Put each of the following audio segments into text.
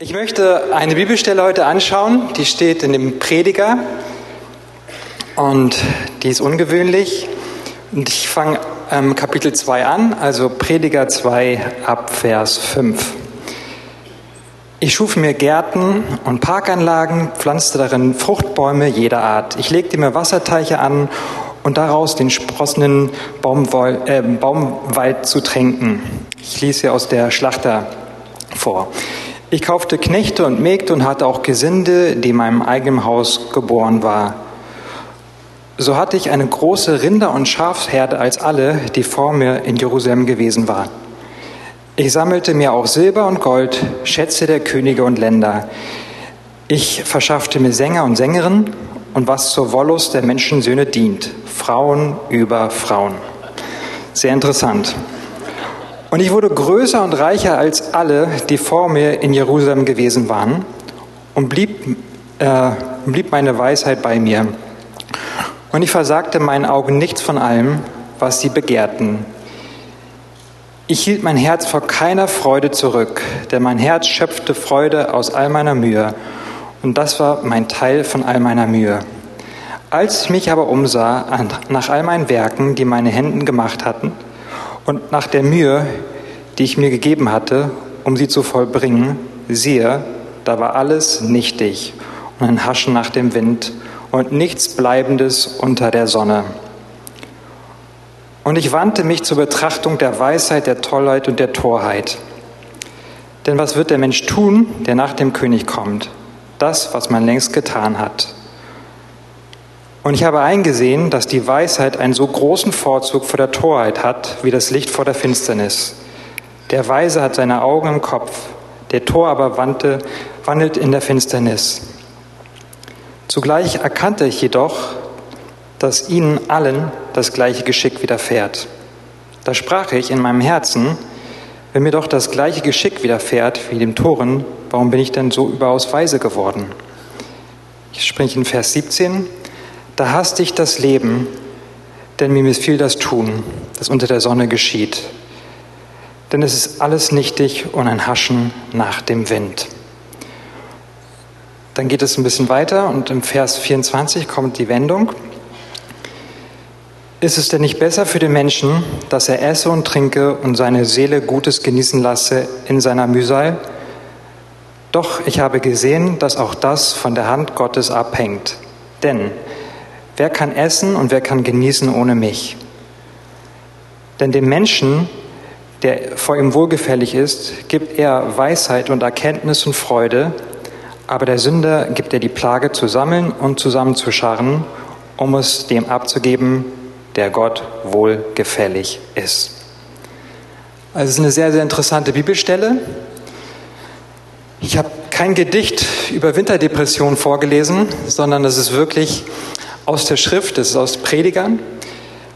Ich möchte eine Bibelstelle heute anschauen, die steht in dem Prediger und die ist ungewöhnlich. Und ich fange ähm, Kapitel 2 an, also Prediger 2 ab Vers 5. Ich schuf mir Gärten und Parkanlagen, pflanzte darin Fruchtbäume jeder Art. Ich legte mir Wasserteiche an und daraus den sprossenden Baumwoll, äh, Baumwald zu tränken. Ich lese hier aus der Schlachter vor. Ich kaufte Knechte und Mägde und hatte auch Gesinde, die in meinem eigenen Haus geboren war. So hatte ich eine große Rinder- und Schafsherde als alle, die vor mir in Jerusalem gewesen waren. Ich sammelte mir auch Silber und Gold, Schätze der Könige und Länder. Ich verschaffte mir Sänger und Sängerinnen und was zur Wollust der Menschensöhne dient, Frauen über Frauen. Sehr interessant. Und ich wurde größer und reicher als alle, die vor mir in Jerusalem gewesen waren, und blieb, äh, blieb meine Weisheit bei mir. Und ich versagte meinen Augen nichts von allem, was sie begehrten. Ich hielt mein Herz vor keiner Freude zurück, denn mein Herz schöpfte Freude aus all meiner Mühe, und das war mein Teil von all meiner Mühe. Als ich mich aber umsah nach all meinen Werken, die meine Hände gemacht hatten, und nach der Mühe, die ich mir gegeben hatte, um sie zu vollbringen, siehe, da war alles nichtig und ein Haschen nach dem Wind und nichts Bleibendes unter der Sonne. Und ich wandte mich zur Betrachtung der Weisheit, der Tollheit und der Torheit. Denn was wird der Mensch tun, der nach dem König kommt? Das, was man längst getan hat. Und ich habe eingesehen, dass die Weisheit einen so großen Vorzug vor der Torheit hat, wie das Licht vor der Finsternis. Der Weise hat seine Augen im Kopf, der Tor aber wandte, wandelt in der Finsternis. Zugleich erkannte ich jedoch, dass ihnen allen das gleiche Geschick widerfährt. Da sprach ich in meinem Herzen, wenn mir doch das gleiche Geschick widerfährt wie dem Toren, warum bin ich denn so überaus weise geworden? Ich spreche in Vers 17, da hasste ich das Leben, denn mir missfiel das Tun, das unter der Sonne geschieht. Denn es ist alles nichtig und ein Haschen nach dem Wind. Dann geht es ein bisschen weiter und im Vers 24 kommt die Wendung. Ist es denn nicht besser für den Menschen, dass er esse und trinke und seine Seele Gutes genießen lasse in seiner Mühsal? Doch ich habe gesehen, dass auch das von der Hand Gottes abhängt. Denn Wer kann essen und wer kann genießen ohne mich? Denn dem Menschen, der vor ihm wohlgefällig ist, gibt er Weisheit und Erkenntnis und Freude, aber der Sünder gibt er die Plage zu sammeln und zusammenzuscharren, um es dem abzugeben, der Gott wohlgefällig ist. Also es ist eine sehr, sehr interessante Bibelstelle. Ich habe kein Gedicht über Winterdepression vorgelesen, sondern es ist wirklich aus der Schrift, das ist aus Predigern,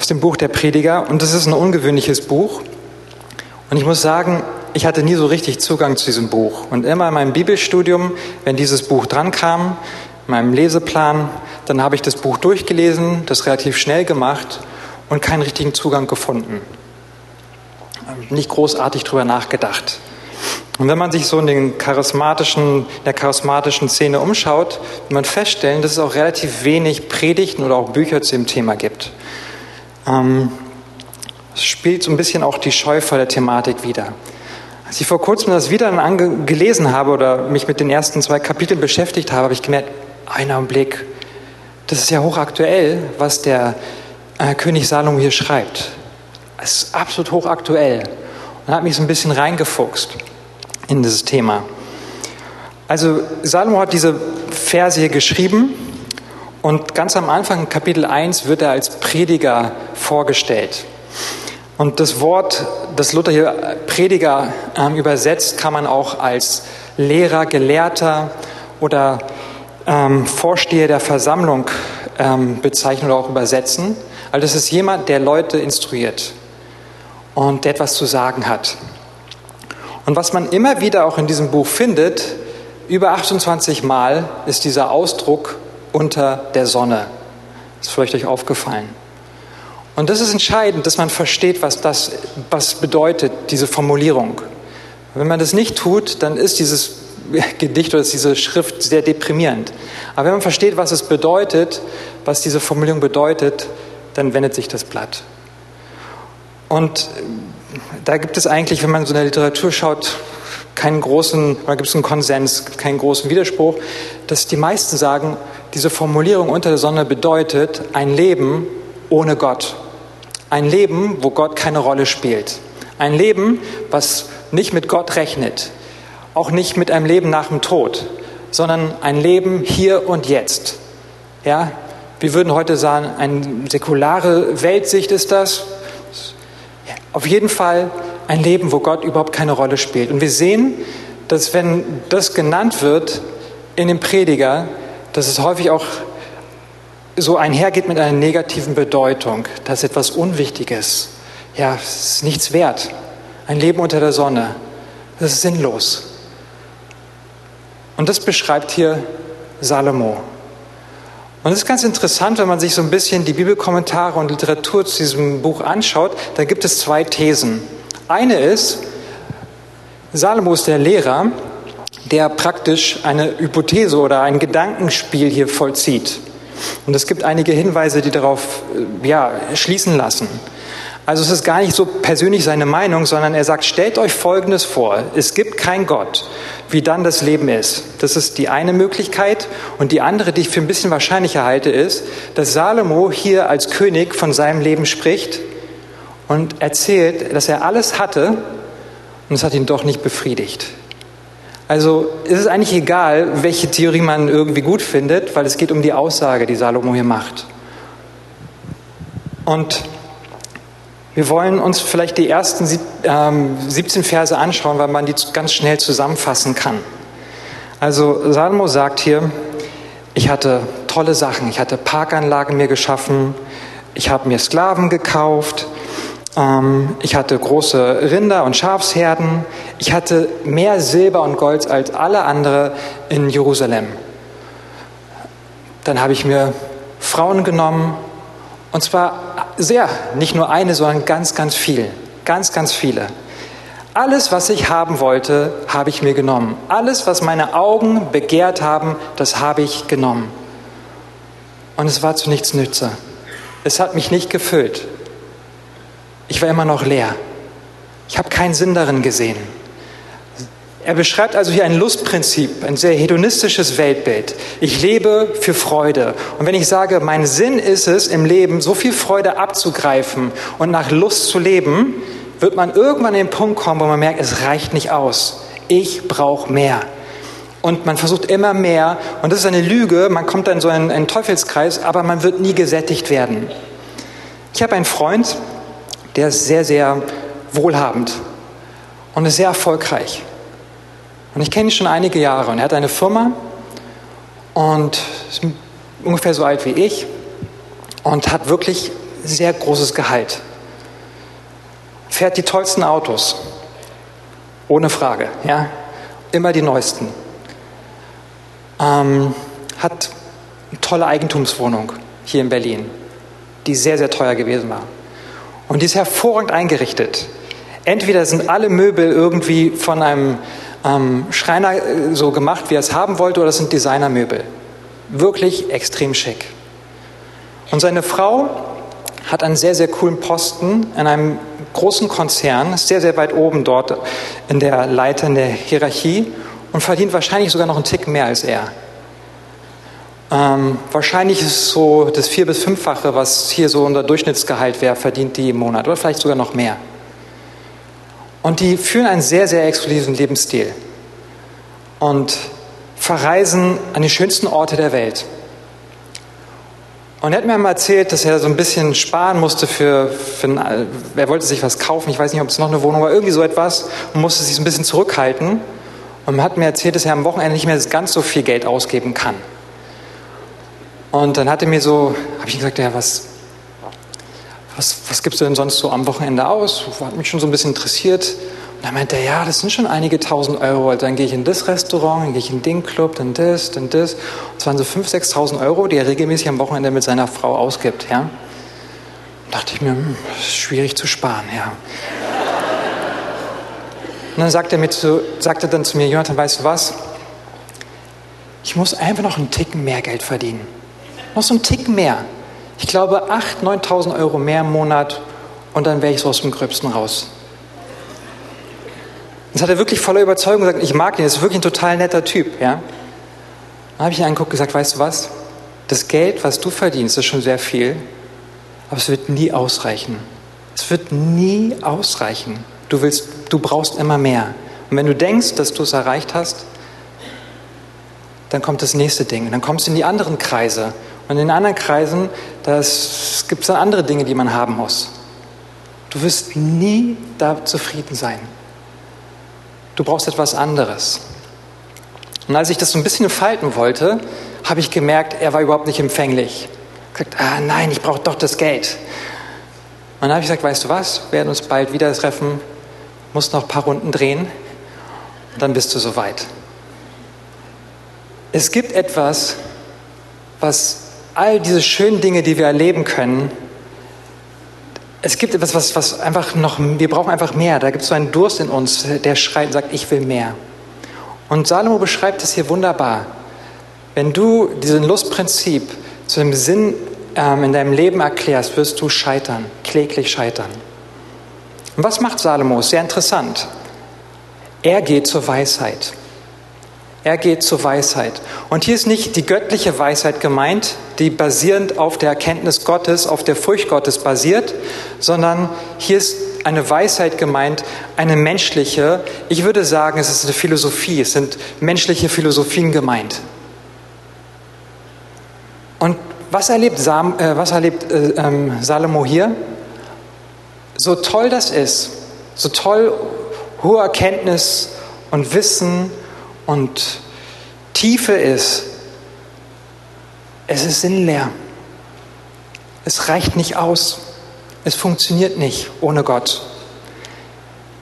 aus dem Buch der Prediger und das ist ein ungewöhnliches Buch. Und ich muss sagen, ich hatte nie so richtig Zugang zu diesem Buch. Und immer in meinem Bibelstudium, wenn dieses Buch drankam, in meinem Leseplan, dann habe ich das Buch durchgelesen, das relativ schnell gemacht und keinen richtigen Zugang gefunden. Nicht großartig drüber nachgedacht. Und wenn man sich so in den charismatischen, der charismatischen Szene umschaut, wird man feststellen, dass es auch relativ wenig Predigten oder auch Bücher zu dem Thema gibt. Ähm, es spielt so ein bisschen auch die Scheu vor der Thematik wieder. Als ich vor kurzem das wieder gelesen habe oder mich mit den ersten zwei Kapiteln beschäftigt habe, habe ich gemerkt, einer Blick, das ist ja hochaktuell, was der äh, König Salomo hier schreibt. Es ist absolut hochaktuell. Und hat mich so ein bisschen reingefuchst in dieses Thema. Also Salomo hat diese Verse hier geschrieben und ganz am Anfang, Kapitel 1, wird er als Prediger vorgestellt. Und das Wort, das Luther hier Prediger ähm, übersetzt, kann man auch als Lehrer, Gelehrter oder ähm, Vorsteher der Versammlung ähm, bezeichnen oder auch übersetzen. Also das ist jemand, der Leute instruiert und der etwas zu sagen hat. Und was man immer wieder auch in diesem Buch findet, über 28 Mal ist dieser Ausdruck unter der Sonne. Ist vielleicht euch aufgefallen. Und das ist entscheidend, dass man versteht, was das was bedeutet, diese Formulierung. Wenn man das nicht tut, dann ist dieses Gedicht oder diese Schrift sehr deprimierend. Aber wenn man versteht, was es bedeutet, was diese Formulierung bedeutet, dann wendet sich das Blatt. Und da gibt es eigentlich, wenn man so in der Literatur schaut, keinen großen, oder gibt es einen Konsens, keinen großen Widerspruch, dass die meisten sagen, diese Formulierung unter der Sonne bedeutet ein Leben ohne Gott. Ein Leben, wo Gott keine Rolle spielt. Ein Leben, was nicht mit Gott rechnet. Auch nicht mit einem Leben nach dem Tod, sondern ein Leben hier und jetzt. Ja, wir würden heute sagen, eine säkulare Weltsicht ist das. Auf jeden Fall ein Leben, wo Gott überhaupt keine Rolle spielt. Und wir sehen, dass wenn das genannt wird in dem Prediger, dass es häufig auch so einhergeht mit einer negativen Bedeutung, dass etwas Unwichtiges, ja, es ist nichts wert. Ein Leben unter der Sonne, das ist sinnlos. Und das beschreibt hier Salomo. Und es ist ganz interessant, wenn man sich so ein bisschen die Bibelkommentare und Literatur zu diesem Buch anschaut, da gibt es zwei Thesen. Eine ist, Salomo ist der Lehrer, der praktisch eine Hypothese oder ein Gedankenspiel hier vollzieht. Und es gibt einige Hinweise, die darauf äh, ja, schließen lassen. Also es ist gar nicht so persönlich seine Meinung, sondern er sagt, stellt euch Folgendes vor, es gibt kein Gott, wie dann das Leben ist. Das ist die eine Möglichkeit. Und die andere, die ich für ein bisschen wahrscheinlicher halte, ist, dass Salomo hier als König von seinem Leben spricht und erzählt, dass er alles hatte und es hat ihn doch nicht befriedigt. Also ist es eigentlich egal, welche Theorie man irgendwie gut findet, weil es geht um die Aussage, die Salomo hier macht. Und wir wollen uns vielleicht die ersten 17 ähm, Verse anschauen, weil man die ganz schnell zusammenfassen kann. Also Salomo sagt hier, ich hatte tolle Sachen, ich hatte Parkanlagen mir geschaffen, ich habe mir Sklaven gekauft, ähm, ich hatte große Rinder und Schafsherden. Ich hatte mehr Silber und Gold als alle anderen in Jerusalem. Dann habe ich mir Frauen genommen. Und zwar sehr, nicht nur eine, sondern ganz, ganz viel. Ganz, ganz viele. Alles, was ich haben wollte, habe ich mir genommen. Alles, was meine Augen begehrt haben, das habe ich genommen. Und es war zu nichts Nütze. Es hat mich nicht gefüllt. Ich war immer noch leer. Ich habe keinen Sinn darin gesehen. Er beschreibt also hier ein Lustprinzip, ein sehr hedonistisches Weltbild. Ich lebe für Freude. Und wenn ich sage, mein Sinn ist es, im Leben so viel Freude abzugreifen und nach Lust zu leben, wird man irgendwann an den Punkt kommen, wo man merkt, es reicht nicht aus. Ich brauche mehr. Und man versucht immer mehr. Und das ist eine Lüge. Man kommt dann so in einen Teufelskreis, aber man wird nie gesättigt werden. Ich habe einen Freund, der ist sehr, sehr wohlhabend und ist sehr erfolgreich. Und ich kenne ihn schon einige Jahre und er hat eine Firma und ist ungefähr so alt wie ich und hat wirklich sehr großes Gehalt. Fährt die tollsten Autos, ohne Frage, ja, immer die neuesten. Ähm, hat eine tolle Eigentumswohnung hier in Berlin, die sehr, sehr teuer gewesen war. Und die ist hervorragend eingerichtet. Entweder sind alle Möbel irgendwie von einem ähm, Schreiner äh, so gemacht, wie er es haben wollte, oder es sind Designermöbel. Wirklich extrem schick. Und seine Frau hat einen sehr, sehr coolen Posten in einem großen Konzern, ist sehr, sehr weit oben dort in der Leiter, in der Hierarchie und verdient wahrscheinlich sogar noch einen Tick mehr als er. Ähm, wahrscheinlich ist es so das vier- bis fünffache, was hier so unser Durchschnittsgehalt wäre, verdient die im Monat oder vielleicht sogar noch mehr. Und die führen einen sehr, sehr exklusiven Lebensstil und verreisen an die schönsten Orte der Welt. Und er hat mir mal erzählt, dass er so ein bisschen sparen musste für, für ein, er wollte sich was kaufen, ich weiß nicht, ob es noch eine Wohnung war, irgendwie so etwas und musste sich so ein bisschen zurückhalten. Und hat mir erzählt, dass er am Wochenende nicht mehr ganz so viel Geld ausgeben kann. Und dann hat er mir so, habe ich gesagt, ja, was, was, was gibst du denn sonst so am Wochenende aus? Hat mich schon so ein bisschen interessiert. Und dann meinte er, ja, das sind schon einige tausend Euro. Also dann gehe ich in das Restaurant, dann gehe ich in den Club, dann das, dann das. Und es waren so 5.000, 6.000 Euro, die er regelmäßig am Wochenende mit seiner Frau ausgibt. Ja? Und dachte ich mir, hm, schwierig zu sparen. Ja. Und dann sagt er, zu, sagte dann zu mir, Jonathan, weißt du was? ich muss einfach noch einen Ticken mehr Geld verdienen. Noch so einen Ticken mehr. Ich glaube 8.000, 9.000 Euro mehr im Monat und dann wäre ich so aus dem Gröbsten raus. Das hat er wirklich voller Überzeugung gesagt, ich mag ihn, er ist wirklich ein total netter Typ. Ja? Dann habe ich ihn angeguckt und gesagt, weißt du was, das Geld, was du verdienst, ist schon sehr viel, aber es wird nie ausreichen. Es wird nie ausreichen. Du, willst, du brauchst immer mehr. Und wenn du denkst, dass du es erreicht hast, dann kommt das nächste Ding. Und dann kommst du in die anderen Kreise. Und in anderen Kreisen, gibt es dann andere Dinge, die man haben muss. Du wirst nie da zufrieden sein. Du brauchst etwas anderes. Und als ich das so ein bisschen falten wollte, habe ich gemerkt, er war überhaupt nicht empfänglich. Ich gesagt, ah nein, ich brauche doch das Geld. Und dann habe ich gesagt, weißt du was, wir werden uns bald wieder treffen, musst noch ein paar Runden drehen, und dann bist du soweit. Es gibt etwas, was all diese schönen Dinge, die wir erleben können, es gibt etwas, was, was einfach noch, wir brauchen einfach mehr. Da gibt es so einen Durst in uns, der schreit und sagt, ich will mehr. Und Salomo beschreibt es hier wunderbar. Wenn du diesen Lustprinzip zu dem Sinn ähm, in deinem Leben erklärst, wirst du scheitern, kläglich scheitern. Und was macht Salomo? Sehr interessant. Er geht zur Weisheit. Er geht zur Weisheit. Und hier ist nicht die göttliche Weisheit gemeint, die basierend auf der Erkenntnis Gottes, auf der Furcht Gottes basiert, sondern hier ist eine Weisheit gemeint, eine menschliche. Ich würde sagen, es ist eine Philosophie, es sind menschliche Philosophien gemeint. Und was erlebt, Sam, äh, was erlebt äh, ähm, Salomo hier? So toll das ist, so toll hohe Erkenntnis und Wissen und Tiefe ist, es ist sinnleer. Es reicht nicht aus. Es funktioniert nicht ohne Gott.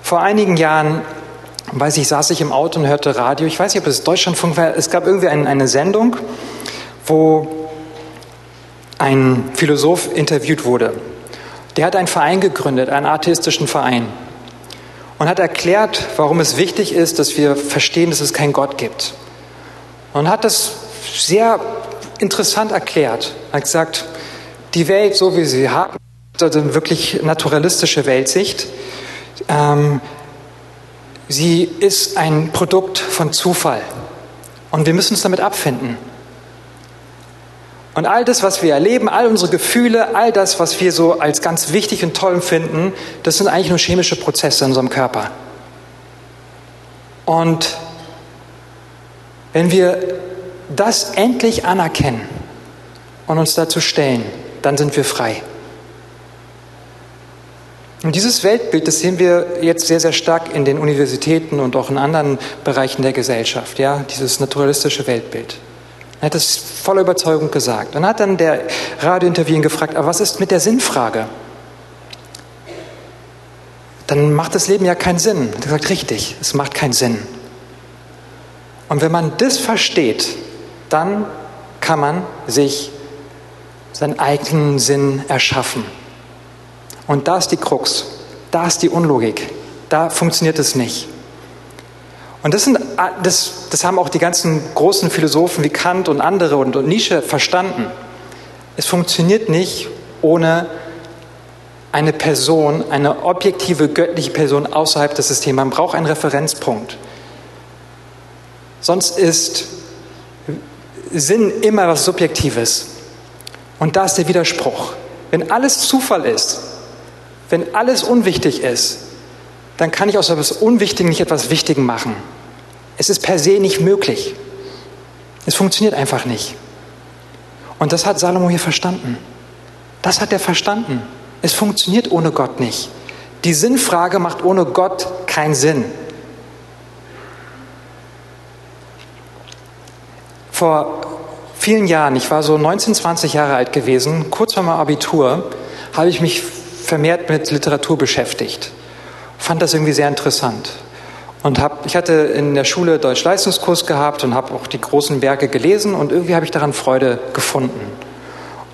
Vor einigen Jahren, weiß ich, saß ich im Auto und hörte Radio. Ich weiß nicht, ob es Deutschlandfunk war. Es gab irgendwie eine, eine Sendung, wo ein Philosoph interviewt wurde. Der hat einen Verein gegründet, einen atheistischen Verein und hat erklärt, warum es wichtig ist, dass wir verstehen, dass es keinen Gott gibt. Und hat das sehr interessant erklärt. Er hat gesagt, die Welt, so wie sie haben, also eine wirklich naturalistische Weltsicht, ähm, sie ist ein Produkt von Zufall. Und wir müssen uns damit abfinden. Und all das, was wir erleben, all unsere Gefühle, all das, was wir so als ganz wichtig und toll empfinden, das sind eigentlich nur chemische Prozesse in unserem Körper. Und wenn wir das endlich anerkennen und uns dazu stellen, dann sind wir frei. Und dieses Weltbild, das sehen wir jetzt sehr, sehr stark in den Universitäten und auch in anderen Bereichen der Gesellschaft, ja, dieses naturalistische Weltbild. Er hat es voller Überzeugung gesagt. Und hat dann der Radiointerview ihn gefragt, aber was ist mit der Sinnfrage? Dann macht das Leben ja keinen Sinn. Er hat gesagt, richtig, es macht keinen Sinn. Und wenn man das versteht, dann kann man sich seinen eigenen Sinn erschaffen. Und da ist die Krux, da ist die Unlogik, da funktioniert es nicht. Und das, sind, das, das haben auch die ganzen großen Philosophen wie Kant und andere und, und Nietzsche verstanden. Es funktioniert nicht ohne eine Person, eine objektive göttliche Person außerhalb des Systems. Man braucht einen Referenzpunkt. Sonst ist Sinn immer was Subjektives. Und da ist der Widerspruch. Wenn alles Zufall ist, wenn alles unwichtig ist, dann kann ich aus etwas Unwichtigen nicht etwas Wichtigen machen. Es ist per se nicht möglich. Es funktioniert einfach nicht. Und das hat Salomo hier verstanden. Das hat er verstanden. Es funktioniert ohne Gott nicht. Die Sinnfrage macht ohne Gott keinen Sinn. Vor vielen Jahren, ich war so 19, 20 Jahre alt gewesen, kurz vor meinem Abitur, habe ich mich vermehrt mit Literatur beschäftigt fand das irgendwie sehr interessant. Und hab, ich hatte in der Schule Deutsch-Leistungskurs gehabt und habe auch die großen Werke gelesen und irgendwie habe ich daran Freude gefunden.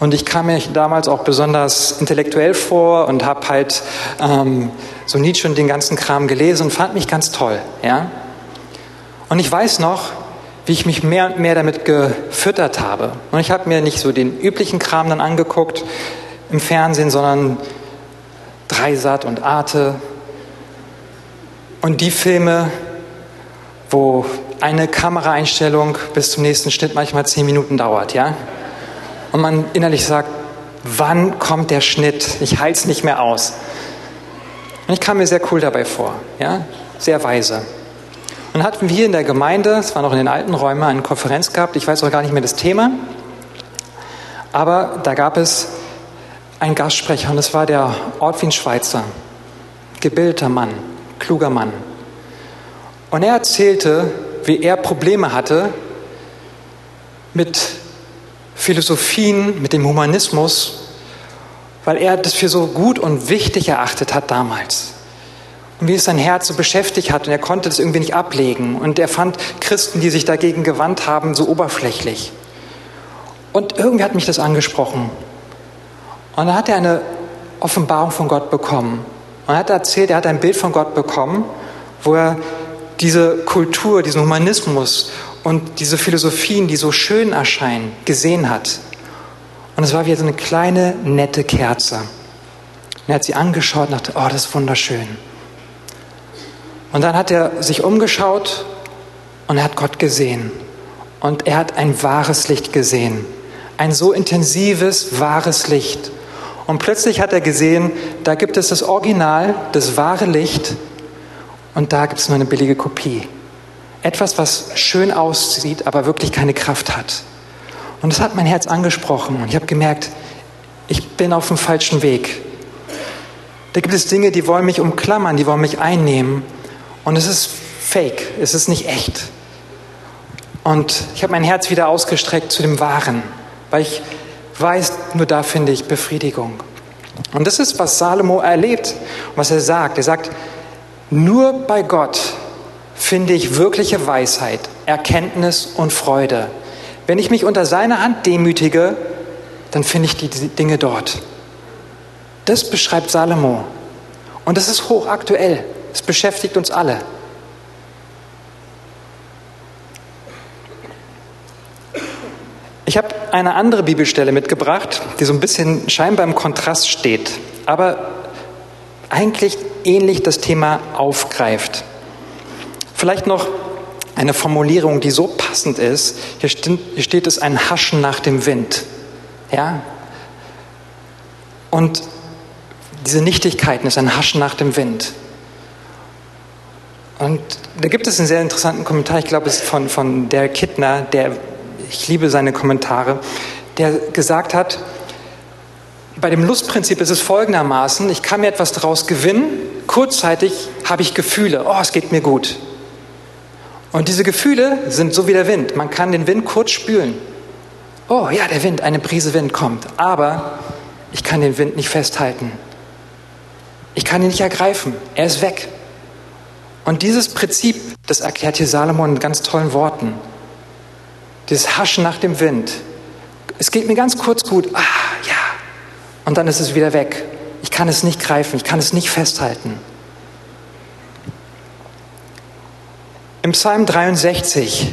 Und ich kam mir damals auch besonders intellektuell vor und habe halt ähm, so Nietzsche und den ganzen Kram gelesen und fand mich ganz toll. Ja? Und ich weiß noch, wie ich mich mehr und mehr damit gefüttert habe. Und ich habe mir nicht so den üblichen Kram dann angeguckt im Fernsehen, sondern Dreisat und Arte und die Filme, wo eine Kameraeinstellung bis zum nächsten Schnitt manchmal zehn Minuten dauert, ja? Und man innerlich sagt, wann kommt der Schnitt? Ich halte es nicht mehr aus. Und ich kam mir sehr cool dabei vor, ja? Sehr weise. Und hatten wir in der Gemeinde, es war noch in den alten Räumen, eine Konferenz gehabt, ich weiß auch gar nicht mehr das Thema, aber da gab es einen Gastsprecher und es war der Ortwin Schweizer, gebildeter Mann, kluger Mann. Und er erzählte, wie er Probleme hatte mit Philosophien, mit dem Humanismus, weil er das für so gut und wichtig erachtet hat damals. Und wie es sein Herz so beschäftigt hat und er konnte das irgendwie nicht ablegen. Und er fand Christen, die sich dagegen gewandt haben, so oberflächlich. Und irgendwie hat mich das angesprochen. Und dann hat er eine Offenbarung von Gott bekommen. Und er hat erzählt, er hat ein Bild von Gott bekommen, wo er diese Kultur, diesen Humanismus und diese Philosophien, die so schön erscheinen, gesehen hat. Und es war wie so eine kleine, nette Kerze. Und er hat sie angeschaut und dachte, oh, das ist wunderschön. Und dann hat er sich umgeschaut und er hat Gott gesehen. Und er hat ein wahres Licht gesehen. Ein so intensives, wahres Licht. Und plötzlich hat er gesehen, da gibt es das Original, das wahre Licht und da gibt es nur eine billige Kopie. Etwas, was schön aussieht, aber wirklich keine Kraft hat. Und das hat mein Herz angesprochen und ich habe gemerkt, ich bin auf dem falschen Weg. Da gibt es Dinge, die wollen mich umklammern, die wollen mich einnehmen und es ist fake, es ist nicht echt. Und ich habe mein Herz wieder ausgestreckt zu dem Wahren, weil ich weiß, nur da finde ich Befriedigung. Und das ist, was Salomo erlebt, was er sagt. Er sagt, nur bei Gott finde ich wirkliche Weisheit, Erkenntnis und Freude. Wenn ich mich unter seiner Hand demütige, dann finde ich die Dinge dort. Das beschreibt Salomo. Und das ist hochaktuell. Es beschäftigt uns alle. Ich habe eine andere Bibelstelle mitgebracht, die so ein bisschen scheinbar im Kontrast steht, aber eigentlich ähnlich das Thema aufgreift. Vielleicht noch eine Formulierung, die so passend ist. Hier, steht, es ein Haschen nach dem Wind. Ja? Und diese Nichtigkeiten ist ein Haschen nach dem Wind. Und da gibt es einen sehr interessanten Kommentar, ich glaube, es ist von, von der Kittner, der, ich liebe seine Kommentare, der gesagt hat, bei dem Lustprinzip ist es folgendermaßen, ich kann mir etwas daraus gewinnen, kurzzeitig habe ich Gefühle, oh, es geht mir gut. Und diese Gefühle sind so wie der Wind, man kann den Wind kurz spülen. Oh ja, der Wind, eine Prise Wind kommt, aber ich kann den Wind nicht festhalten. Ich kann ihn nicht ergreifen, er ist weg. Und dieses Prinzip, das erklärt hier Salomon in ganz tollen Worten. Dieses Haschen nach dem Wind. Es geht mir ganz kurz gut, ah ja, und dann ist es wieder weg. Ich kann es nicht greifen, ich kann es nicht festhalten. Im Psalm 63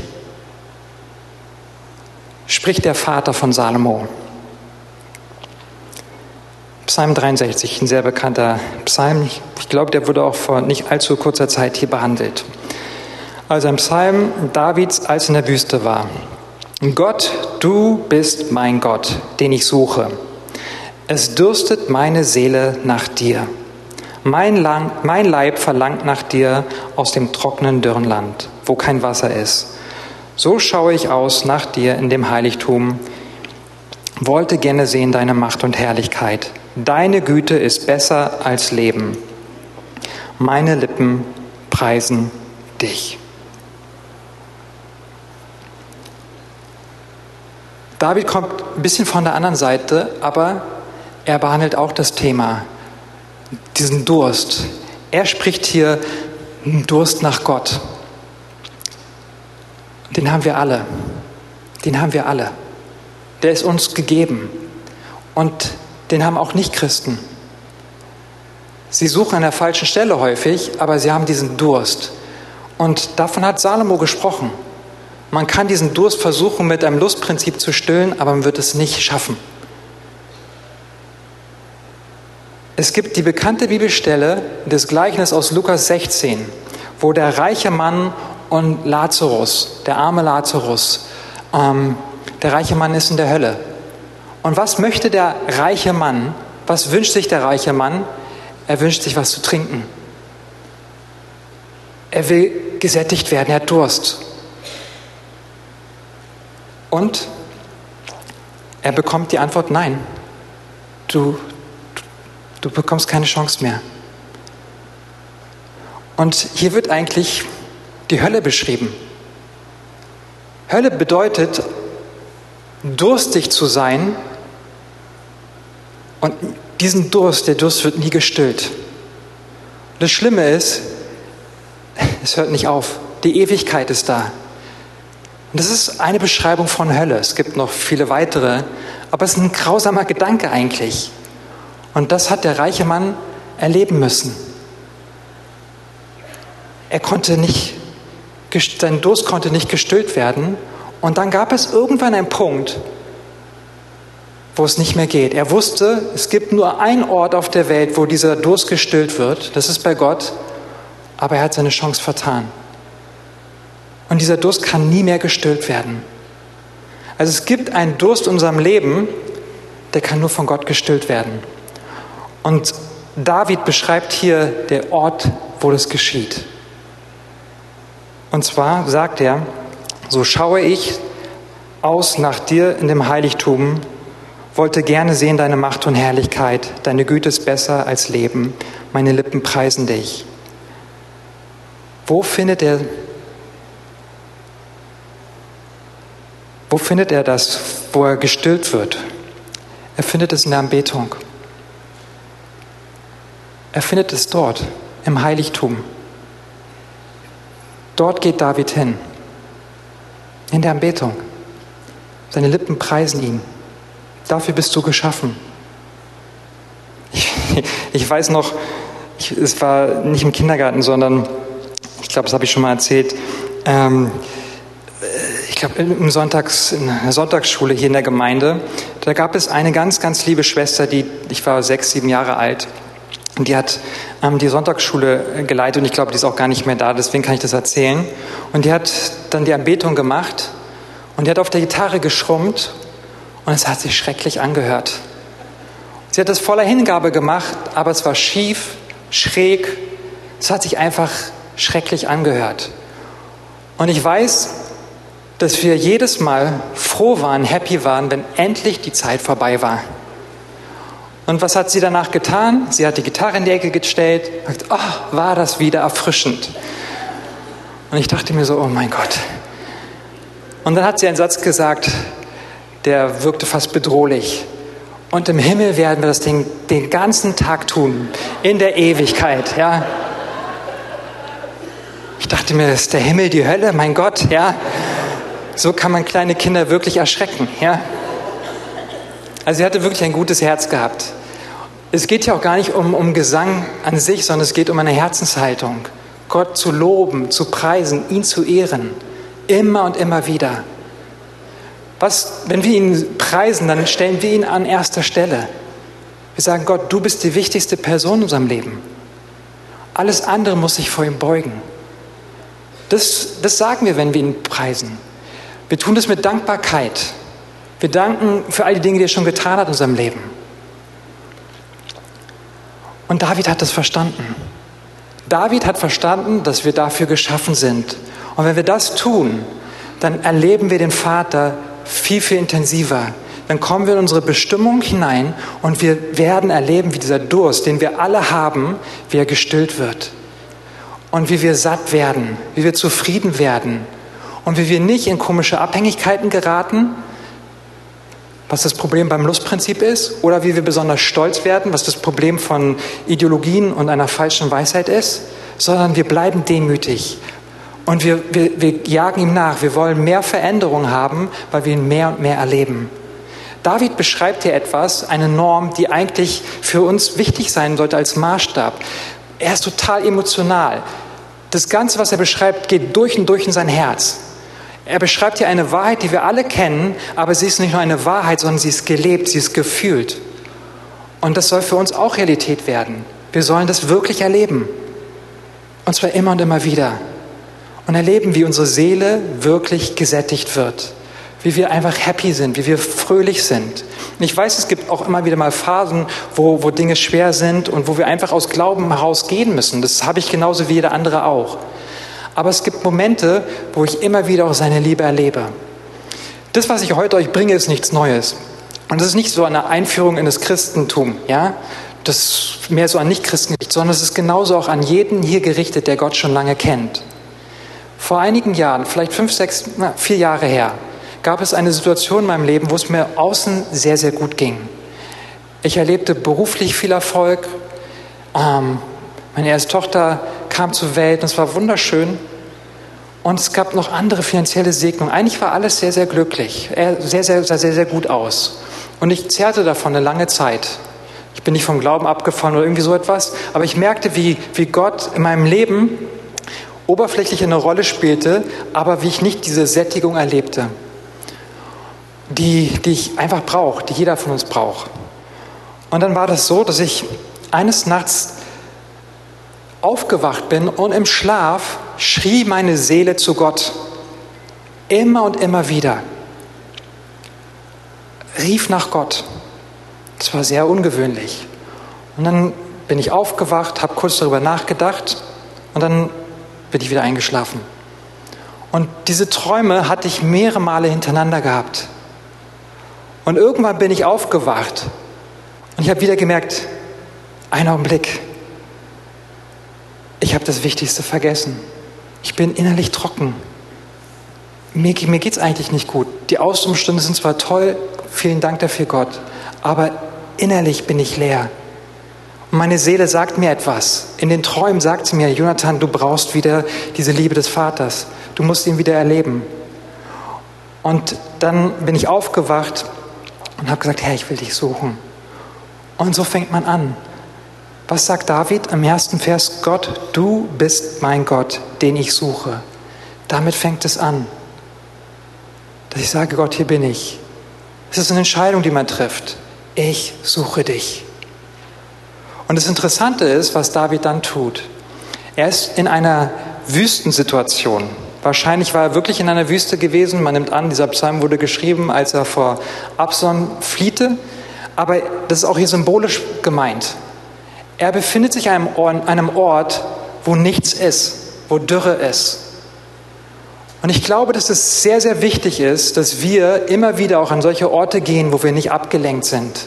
spricht der Vater von Salomo. Psalm 63, ein sehr bekannter Psalm. Ich glaube, der wurde auch vor nicht allzu kurzer Zeit hier behandelt. Also ein Psalm Davids, als in der Wüste war. Gott, du bist mein Gott, den ich suche. Es dürstet meine Seele nach dir. Mein, Lang, mein Leib verlangt nach dir aus dem trockenen, dürren Land, wo kein Wasser ist. So schaue ich aus nach dir in dem Heiligtum, wollte gerne sehen deine Macht und Herrlichkeit. Deine Güte ist besser als Leben. Meine Lippen preisen dich. David kommt ein bisschen von der anderen Seite, aber er behandelt auch das Thema, diesen Durst. Er spricht hier Durst nach Gott. Den haben wir alle. Den haben wir alle. Der ist uns gegeben. Und den haben auch Nicht-Christen. Sie suchen an der falschen Stelle häufig, aber sie haben diesen Durst. Und davon hat Salomo gesprochen. Man kann diesen Durst versuchen, mit einem Lustprinzip zu stillen, aber man wird es nicht schaffen. Es gibt die bekannte Bibelstelle des Gleichnisses aus Lukas 16, wo der reiche Mann und Lazarus, der arme Lazarus, ähm, der reiche Mann ist in der Hölle. Und was möchte der reiche Mann? Was wünscht sich der reiche Mann? Er wünscht sich was zu trinken. Er will gesättigt werden, er hat Durst. Und er bekommt die Antwort, nein, du, du bekommst keine Chance mehr. Und hier wird eigentlich die Hölle beschrieben. Hölle bedeutet, durstig zu sein und diesen Durst, der Durst wird nie gestillt. Das Schlimme ist, es hört nicht auf. Die Ewigkeit ist da. Und das ist eine Beschreibung von Hölle. Es gibt noch viele weitere, aber es ist ein grausamer Gedanke eigentlich. Und das hat der reiche Mann erleben müssen. Er konnte nicht, sein Durst konnte nicht gestillt werden. Und dann gab es irgendwann einen Punkt, wo es nicht mehr geht. Er wusste, es gibt nur einen Ort auf der Welt, wo dieser Durst gestillt wird. Das ist bei Gott. Aber er hat seine Chance vertan. Und dieser Durst kann nie mehr gestillt werden. Also es gibt einen Durst in unserem Leben, der kann nur von Gott gestillt werden. Und David beschreibt hier der Ort, wo das geschieht. Und zwar sagt er, so schaue ich aus nach dir in dem Heiligtum, wollte gerne sehen deine Macht und Herrlichkeit, deine Güte ist besser als Leben, meine Lippen preisen dich. Wo findet er Wo findet er das, wo er gestillt wird? Er findet es in der Anbetung. Er findet es dort, im Heiligtum. Dort geht David hin, in der Anbetung. Seine Lippen preisen ihn. Dafür bist du geschaffen. Ich, ich weiß noch, ich, es war nicht im Kindergarten, sondern ich glaube, das habe ich schon mal erzählt. Ähm, ich im Sonntags, in der Sonntagsschule hier in der Gemeinde, da gab es eine ganz, ganz liebe Schwester, die, ich war sechs, sieben Jahre alt, und die hat ähm, die Sonntagsschule geleitet und ich glaube, die ist auch gar nicht mehr da, deswegen kann ich das erzählen. Und die hat dann die Anbetung gemacht und die hat auf der Gitarre geschrummt und es hat sich schrecklich angehört. Sie hat es voller Hingabe gemacht, aber es war schief, schräg, es hat sich einfach schrecklich angehört. Und ich weiß, dass wir jedes Mal froh waren, happy waren, wenn endlich die Zeit vorbei war. Und was hat sie danach getan? Sie hat die Gitarre in die Ecke gestellt und gesagt, oh, war das wieder erfrischend. Und ich dachte mir so, oh mein Gott. Und dann hat sie einen Satz gesagt, der wirkte fast bedrohlich. Und im Himmel werden wir das Ding den ganzen Tag tun, in der Ewigkeit, ja. Ich dachte mir, ist der Himmel, die Hölle, mein Gott, ja. So kann man kleine Kinder wirklich erschrecken. Ja? Also sie hatte wirklich ein gutes Herz gehabt. Es geht ja auch gar nicht um, um Gesang an sich, sondern es geht um eine Herzenshaltung. Gott zu loben, zu preisen, ihn zu ehren. Immer und immer wieder. Was, wenn wir ihn preisen, dann stellen wir ihn an erster Stelle. Wir sagen, Gott, du bist die wichtigste Person in unserem Leben. Alles andere muss sich vor ihm beugen. Das, das sagen wir, wenn wir ihn preisen. Wir tun das mit Dankbarkeit. Wir danken für all die Dinge, die er schon getan hat in unserem Leben. Und David hat das verstanden. David hat verstanden, dass wir dafür geschaffen sind. Und wenn wir das tun, dann erleben wir den Vater viel, viel intensiver. Dann kommen wir in unsere Bestimmung hinein und wir werden erleben, wie dieser Durst, den wir alle haben, wie er gestillt wird. Und wie wir satt werden, wie wir zufrieden werden und wie wir nicht in komische Abhängigkeiten geraten, was das Problem beim Lustprinzip ist, oder wie wir besonders stolz werden, was das Problem von Ideologien und einer falschen Weisheit ist, sondern wir bleiben demütig und wir, wir, wir jagen ihm nach. Wir wollen mehr Veränderung haben, weil wir ihn mehr und mehr erleben. David beschreibt hier etwas, eine Norm, die eigentlich für uns wichtig sein sollte als Maßstab. Er ist total emotional. Das Ganze, was er beschreibt, geht durch und durch in sein Herz. Er beschreibt hier eine Wahrheit, die wir alle kennen, aber sie ist nicht nur eine Wahrheit, sondern sie ist gelebt, sie ist gefühlt. Und das soll für uns auch Realität werden. Wir sollen das wirklich erleben. Und zwar immer und immer wieder. Und erleben, wie unsere Seele wirklich gesättigt wird. Wie wir einfach happy sind, wie wir fröhlich sind. Und ich weiß, es gibt auch immer wieder mal Phasen, wo, wo Dinge schwer sind und wo wir einfach aus Glauben heraus gehen müssen. Das habe ich genauso wie jeder andere auch. Aber es gibt Momente, wo ich immer wieder auch seine Liebe erlebe. Das, was ich heute euch bringe, ist nichts Neues. Und das ist nicht so eine Einführung in das Christentum, ja, das mehr so an Nichtchristen gerichtet, sondern es ist genauso auch an jeden hier gerichtet, der Gott schon lange kennt. Vor einigen Jahren, vielleicht fünf, sechs, na, vier Jahre her, gab es eine Situation in meinem Leben, wo es mir außen sehr, sehr gut ging. Ich erlebte beruflich viel Erfolg. Ähm, meine erste Tochter kam zur Welt und es war wunderschön. Und es gab noch andere finanzielle Segnungen. Eigentlich war alles sehr, sehr glücklich. Sehr, sehr, sah sehr, sehr gut aus. Und ich zerrte davon eine lange Zeit. Ich bin nicht vom Glauben abgefallen oder irgendwie so etwas, aber ich merkte, wie, wie Gott in meinem Leben oberflächlich eine Rolle spielte, aber wie ich nicht diese Sättigung erlebte, die, die ich einfach brauche, die jeder von uns braucht. Und dann war das so, dass ich eines Nachts aufgewacht bin und im Schlaf schrie meine Seele zu Gott. Immer und immer wieder rief nach Gott. Das war sehr ungewöhnlich. Und dann bin ich aufgewacht, habe kurz darüber nachgedacht und dann bin ich wieder eingeschlafen. Und diese Träume hatte ich mehrere Male hintereinander gehabt. Und irgendwann bin ich aufgewacht und ich habe wieder gemerkt, einen Augenblick, ich habe das Wichtigste vergessen. Ich bin innerlich trocken. Mir, mir geht es eigentlich nicht gut. Die Ausdrucksstunden sind zwar toll, Vielen Dank dafür, Gott. Aber innerlich bin ich leer. Und meine Seele sagt mir etwas. In den Träumen sagt sie mir, Jonathan, du brauchst wieder diese Liebe des Vaters. Du musst ihn wieder erleben. Und dann bin ich aufgewacht und habe gesagt, Herr, ich will dich suchen. Und so fängt man an. Was sagt David am ersten Vers? Gott, du bist mein Gott, den ich suche. Damit fängt es an, dass ich sage, Gott, hier bin ich. Es ist eine Entscheidung, die man trifft. Ich suche dich. Und das Interessante ist, was David dann tut. Er ist in einer Wüstensituation. Wahrscheinlich war er wirklich in einer Wüste gewesen. Man nimmt an, dieser Psalm wurde geschrieben, als er vor Absalom fliehte. Aber das ist auch hier symbolisch gemeint. Er befindet sich an einem Ort, wo nichts ist, wo Dürre ist. Und ich glaube, dass es sehr, sehr wichtig ist, dass wir immer wieder auch an solche Orte gehen, wo wir nicht abgelenkt sind.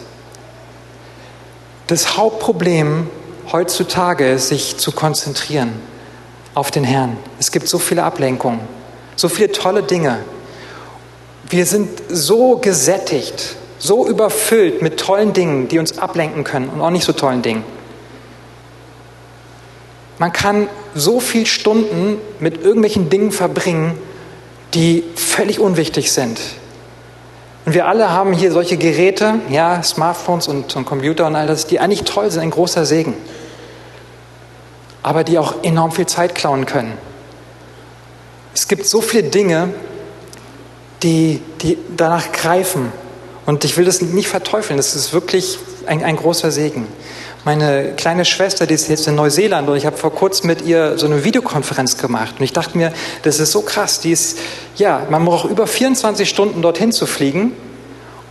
Das Hauptproblem heutzutage ist, sich zu konzentrieren auf den Herrn. Es gibt so viele Ablenkungen, so viele tolle Dinge. Wir sind so gesättigt, so überfüllt mit tollen Dingen, die uns ablenken können und auch nicht so tollen Dingen. Man kann so viele Stunden mit irgendwelchen Dingen verbringen, die völlig unwichtig sind. Und wir alle haben hier solche Geräte, ja, Smartphones und, und Computer und all das, die eigentlich toll sind, ein großer Segen, aber die auch enorm viel Zeit klauen können. Es gibt so viele Dinge, die, die danach greifen. Und ich will das nicht verteufeln, das ist wirklich ein, ein großer Segen. Meine kleine Schwester, die ist jetzt in Neuseeland und ich habe vor kurzem mit ihr so eine Videokonferenz gemacht. Und ich dachte mir, das ist so krass. Die ist, ja, man braucht über 24 Stunden dorthin zu fliegen.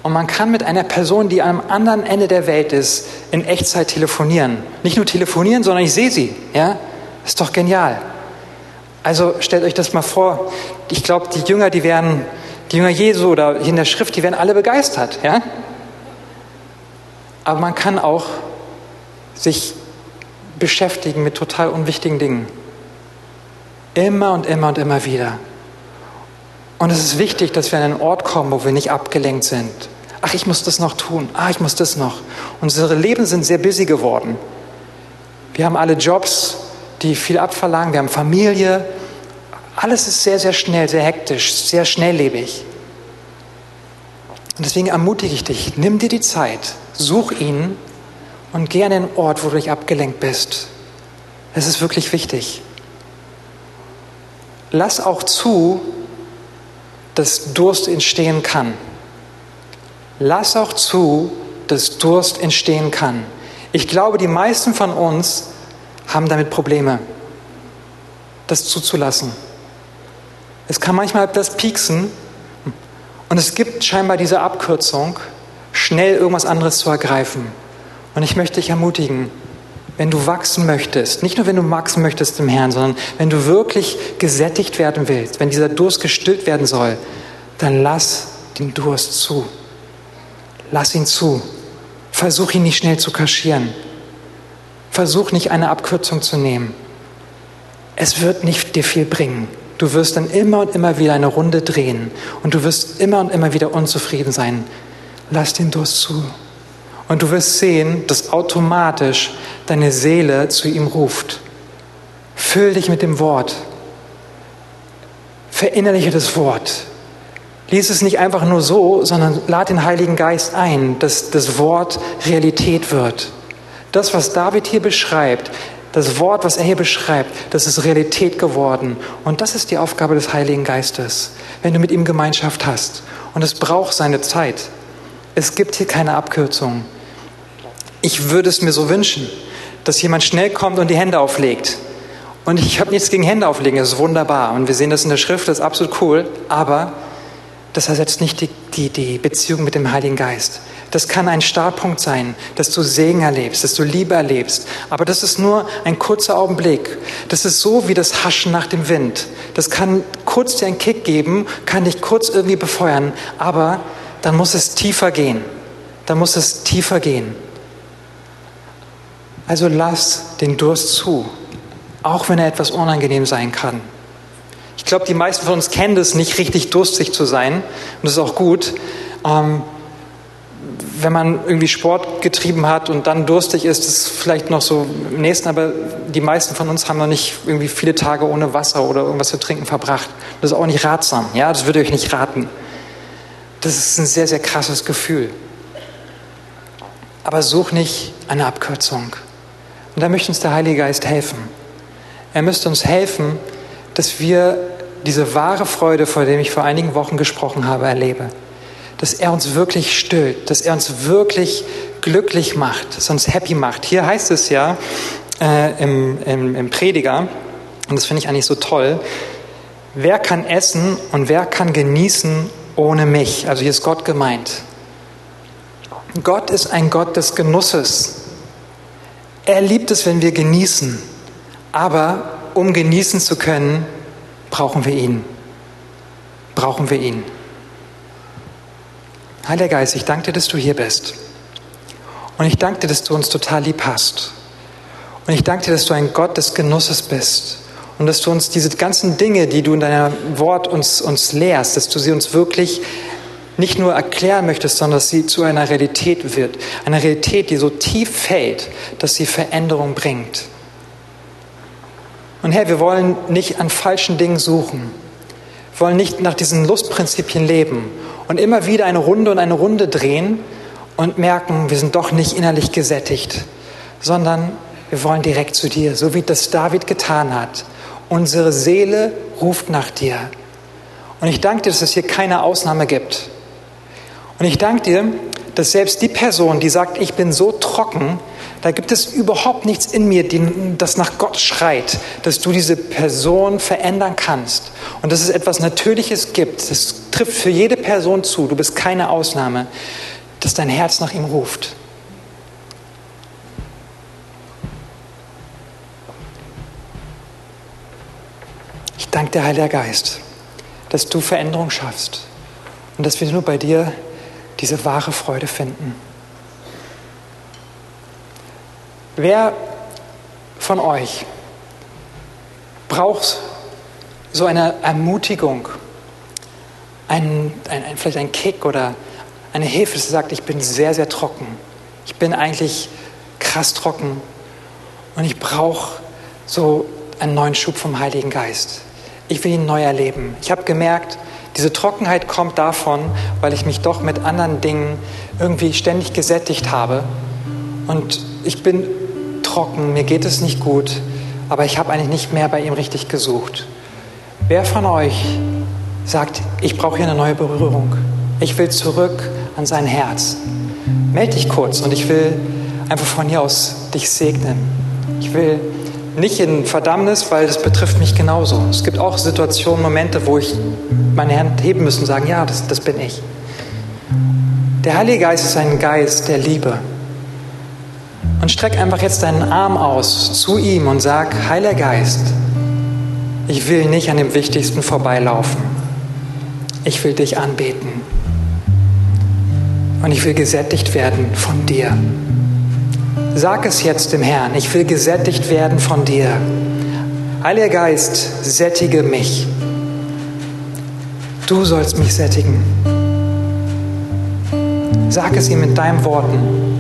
Und man kann mit einer Person, die am anderen Ende der Welt ist, in Echtzeit telefonieren. Nicht nur telefonieren, sondern ich sehe sie. Ja, ist doch genial. Also stellt euch das mal vor. Ich glaube, die Jünger, die werden, die Jünger Jesu oder in der Schrift, die werden alle begeistert. Ja, aber man kann auch sich beschäftigen mit total unwichtigen Dingen. Immer und immer und immer wieder. Und es ist wichtig, dass wir an einen Ort kommen, wo wir nicht abgelenkt sind. Ach, ich muss das noch tun. Ah, ich muss das noch. Unsere Leben sind sehr busy geworden. Wir haben alle Jobs, die viel abverlangen. Wir haben Familie. Alles ist sehr, sehr schnell, sehr hektisch, sehr schnelllebig. Und deswegen ermutige ich dich, nimm dir die Zeit, such ihn und geh an den Ort, wo du dich abgelenkt bist. Es ist wirklich wichtig. Lass auch zu, dass Durst entstehen kann. Lass auch zu, dass Durst entstehen kann. Ich glaube, die meisten von uns haben damit Probleme, das zuzulassen. Es kann manchmal das pieksen und es gibt scheinbar diese Abkürzung, schnell irgendwas anderes zu ergreifen. Und ich möchte dich ermutigen, wenn du wachsen möchtest, nicht nur wenn du wachsen möchtest im Herrn, sondern wenn du wirklich gesättigt werden willst, wenn dieser Durst gestillt werden soll, dann lass den Durst zu. Lass ihn zu. Versuch ihn nicht schnell zu kaschieren. Versuch nicht eine Abkürzung zu nehmen. Es wird nicht dir viel bringen. Du wirst dann immer und immer wieder eine Runde drehen und du wirst immer und immer wieder unzufrieden sein. Lass den Durst zu. Und du wirst sehen, dass automatisch deine Seele zu ihm ruft. Füll dich mit dem Wort. Verinnerliche das Wort. Lies es nicht einfach nur so, sondern lad den Heiligen Geist ein, dass das Wort Realität wird. Das, was David hier beschreibt, das Wort, was er hier beschreibt, das ist Realität geworden. Und das ist die Aufgabe des Heiligen Geistes, wenn du mit ihm Gemeinschaft hast. Und es braucht seine Zeit. Es gibt hier keine Abkürzung. Ich würde es mir so wünschen, dass jemand schnell kommt und die Hände auflegt. Und ich habe nichts gegen Hände auflegen, das ist wunderbar. Und wir sehen das in der Schrift, das ist absolut cool. Aber das ersetzt nicht die, die, die Beziehung mit dem Heiligen Geist. Das kann ein Startpunkt sein, dass du Segen erlebst, dass du Liebe erlebst. Aber das ist nur ein kurzer Augenblick. Das ist so wie das Haschen nach dem Wind. Das kann kurz dir einen Kick geben, kann dich kurz irgendwie befeuern. Aber dann muss es tiefer gehen. Dann muss es tiefer gehen. Also lass den Durst zu, auch wenn er etwas unangenehm sein kann. Ich glaube, die meisten von uns kennen das nicht, richtig durstig zu sein. Und das ist auch gut. Ähm, wenn man irgendwie Sport getrieben hat und dann durstig ist, ist vielleicht noch so im nächsten, aber die meisten von uns haben noch nicht irgendwie viele Tage ohne Wasser oder irgendwas zu trinken verbracht. Das ist auch nicht ratsam. Ja, das würde ich euch nicht raten. Das ist ein sehr, sehr krasses Gefühl. Aber such nicht eine Abkürzung. Und da möchte uns der Heilige Geist helfen. Er müsste uns helfen, dass wir diese wahre Freude, vor der ich vor einigen Wochen gesprochen habe, erlebe. Dass er uns wirklich stillt, dass er uns wirklich glücklich macht, dass er uns happy macht. Hier heißt es ja äh, im, im, im Prediger, und das finde ich eigentlich so toll, wer kann essen und wer kann genießen ohne mich? Also hier ist Gott gemeint. Gott ist ein Gott des Genusses. Er liebt es, wenn wir genießen. Aber um genießen zu können, brauchen wir ihn. Brauchen wir ihn. Heiliger Geist, ich danke dir, dass du hier bist. Und ich danke dir, dass du uns total lieb hast. Und ich danke dir, dass du ein Gott des Genusses bist. Und dass du uns diese ganzen Dinge, die du in deinem Wort uns, uns lehrst, dass du sie uns wirklich nicht nur erklären möchtest, sondern dass sie zu einer Realität wird. Eine Realität, die so tief fällt, dass sie Veränderung bringt. Und Herr, wir wollen nicht an falschen Dingen suchen. Wir wollen nicht nach diesen Lustprinzipien leben und immer wieder eine Runde und eine Runde drehen und merken, wir sind doch nicht innerlich gesättigt, sondern wir wollen direkt zu dir, so wie das David getan hat. Unsere Seele ruft nach dir. Und ich danke dir, dass es hier keine Ausnahme gibt. Und ich danke dir, dass selbst die Person, die sagt, ich bin so trocken, da gibt es überhaupt nichts in mir, das nach Gott schreit, dass du diese Person verändern kannst. Und dass es etwas Natürliches gibt. Das trifft für jede Person zu. Du bist keine Ausnahme, dass dein Herz nach ihm ruft. Ich danke dir, Heiliger Geist, dass du Veränderung schaffst und dass wir nur bei dir diese wahre Freude finden. Wer von euch braucht so eine Ermutigung, ein, ein, vielleicht ein Kick oder eine Hilfe, dass er sagt, ich bin sehr, sehr trocken. Ich bin eigentlich krass trocken und ich brauche so einen neuen Schub vom Heiligen Geist. Ich will ihn neu erleben. Ich habe gemerkt, diese Trockenheit kommt davon, weil ich mich doch mit anderen Dingen irgendwie ständig gesättigt habe. Und ich bin trocken, mir geht es nicht gut, aber ich habe eigentlich nicht mehr bei ihm richtig gesucht. Wer von euch sagt, ich brauche hier eine neue Berührung. Ich will zurück an sein Herz. Meld dich kurz und ich will einfach von hier aus dich segnen. Ich will nicht in Verdammnis, weil das betrifft mich genauso. Es gibt auch Situationen, Momente, wo ich meine Hand heben muss und sagen, ja, das, das bin ich. Der Heilige Geist ist ein Geist der Liebe. Und streck einfach jetzt deinen Arm aus zu ihm und sag, Heiliger Geist, ich will nicht an dem Wichtigsten vorbeilaufen. Ich will dich anbeten. Und ich will gesättigt werden von dir. Sag es jetzt dem Herrn, ich will gesättigt werden von dir. Heiliger Geist, sättige mich. Du sollst mich sättigen. Sag es ihm mit deinen Worten.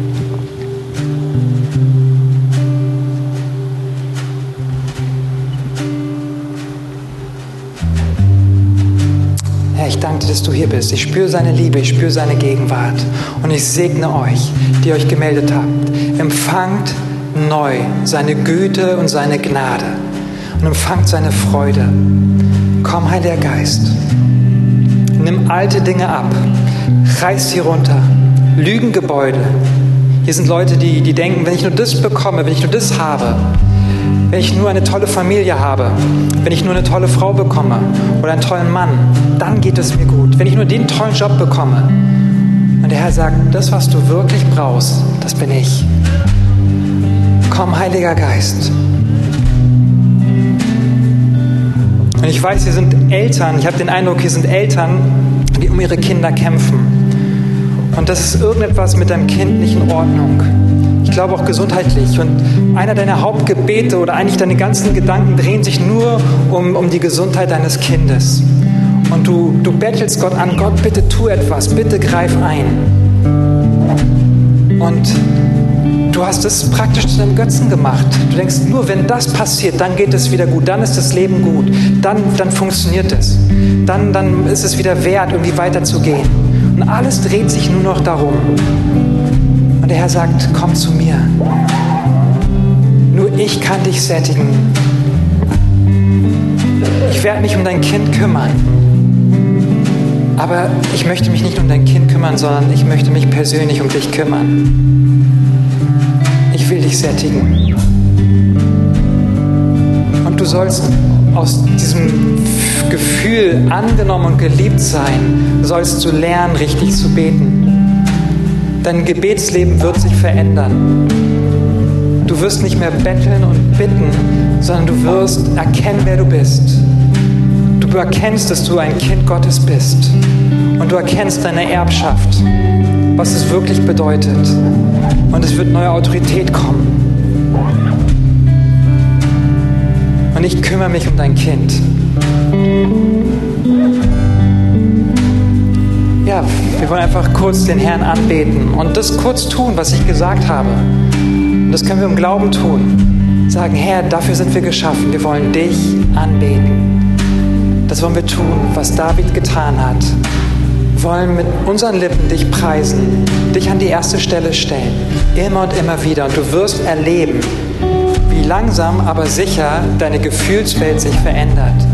Danke dass du hier bist. Ich spüre seine Liebe, ich spüre seine Gegenwart. Und ich segne euch, die euch gemeldet habt. Empfangt neu seine Güte und seine Gnade. Und empfangt seine Freude. Komm, Heiliger Geist. Nimm alte Dinge ab. Reiß sie runter. Lügengebäude. Hier sind Leute, die, die denken, wenn ich nur das bekomme, wenn ich nur das habe, wenn ich nur eine tolle Familie habe, wenn ich nur eine tolle Frau bekomme oder einen tollen Mann, dann geht es mir gut. Wenn ich nur den tollen Job bekomme. Und der Herr sagt, das, was du wirklich brauchst, das bin ich. Komm, Heiliger Geist. Und ich weiß, hier sind Eltern, ich habe den Eindruck, hier sind Eltern, die um ihre Kinder kämpfen. Und das ist irgendetwas mit deinem Kind nicht in Ordnung glaube auch gesundheitlich. Und einer deiner Hauptgebete oder eigentlich deine ganzen Gedanken drehen sich nur um, um die Gesundheit deines Kindes. Und du, du bettelst Gott an, Gott, bitte tu etwas, bitte greif ein. Und du hast es praktisch zu deinem Götzen gemacht. Du denkst, nur wenn das passiert, dann geht es wieder gut, dann ist das Leben gut, dann, dann funktioniert es. Dann, dann ist es wieder wert, irgendwie weiterzugehen. Und alles dreht sich nur noch darum. Und der Herr sagt, komm zu mir. Nur ich kann dich sättigen. Ich werde mich um dein Kind kümmern. Aber ich möchte mich nicht um dein Kind kümmern, sondern ich möchte mich persönlich um dich kümmern. Ich will dich sättigen. Und du sollst aus diesem Gefühl angenommen und geliebt sein, sollst du lernen, richtig zu beten. Dein Gebetsleben wird sich verändern. Du wirst nicht mehr betteln und bitten, sondern du wirst erkennen, wer du bist. Du erkennst, dass du ein Kind Gottes bist. Und du erkennst deine Erbschaft, was es wirklich bedeutet. Und es wird neue Autorität kommen. Und ich kümmere mich um dein Kind. Ja, wir wollen einfach kurz den Herrn anbeten und das kurz tun, was ich gesagt habe. Und das können wir im Glauben tun. Sagen, Herr, dafür sind wir geschaffen. Wir wollen dich anbeten. Das wollen wir tun, was David getan hat. Wir wollen mit unseren Lippen dich preisen, dich an die erste Stelle stellen. Immer und immer wieder. Und du wirst erleben, wie langsam aber sicher deine Gefühlswelt sich verändert.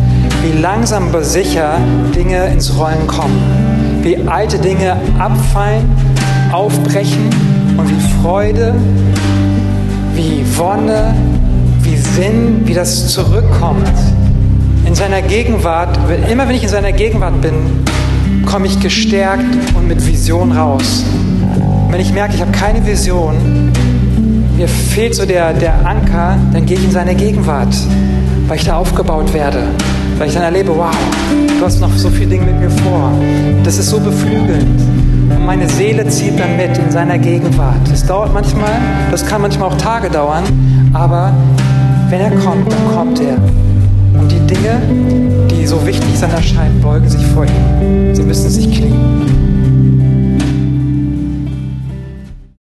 Wie langsam aber sicher Dinge ins Rollen kommen wie alte Dinge abfallen, aufbrechen und wie Freude, wie Wonne, wie Sinn, wie das zurückkommt. In seiner Gegenwart, immer wenn ich in seiner Gegenwart bin, komme ich gestärkt und mit Vision raus. Und wenn ich merke, ich habe keine Vision, mir fehlt so der, der Anker, dann gehe ich in seine Gegenwart, weil ich da aufgebaut werde weil ich dann erlebe, wow, du hast noch so viele Dinge mit mir vor. Das ist so beflügelnd. Und meine Seele zieht dann mit in seiner Gegenwart. Es dauert manchmal, das kann manchmal auch Tage dauern, aber wenn er kommt, dann kommt er. Und die Dinge, die so wichtig sein erscheinen, beugen sich vor ihm. Sie müssen sich knien.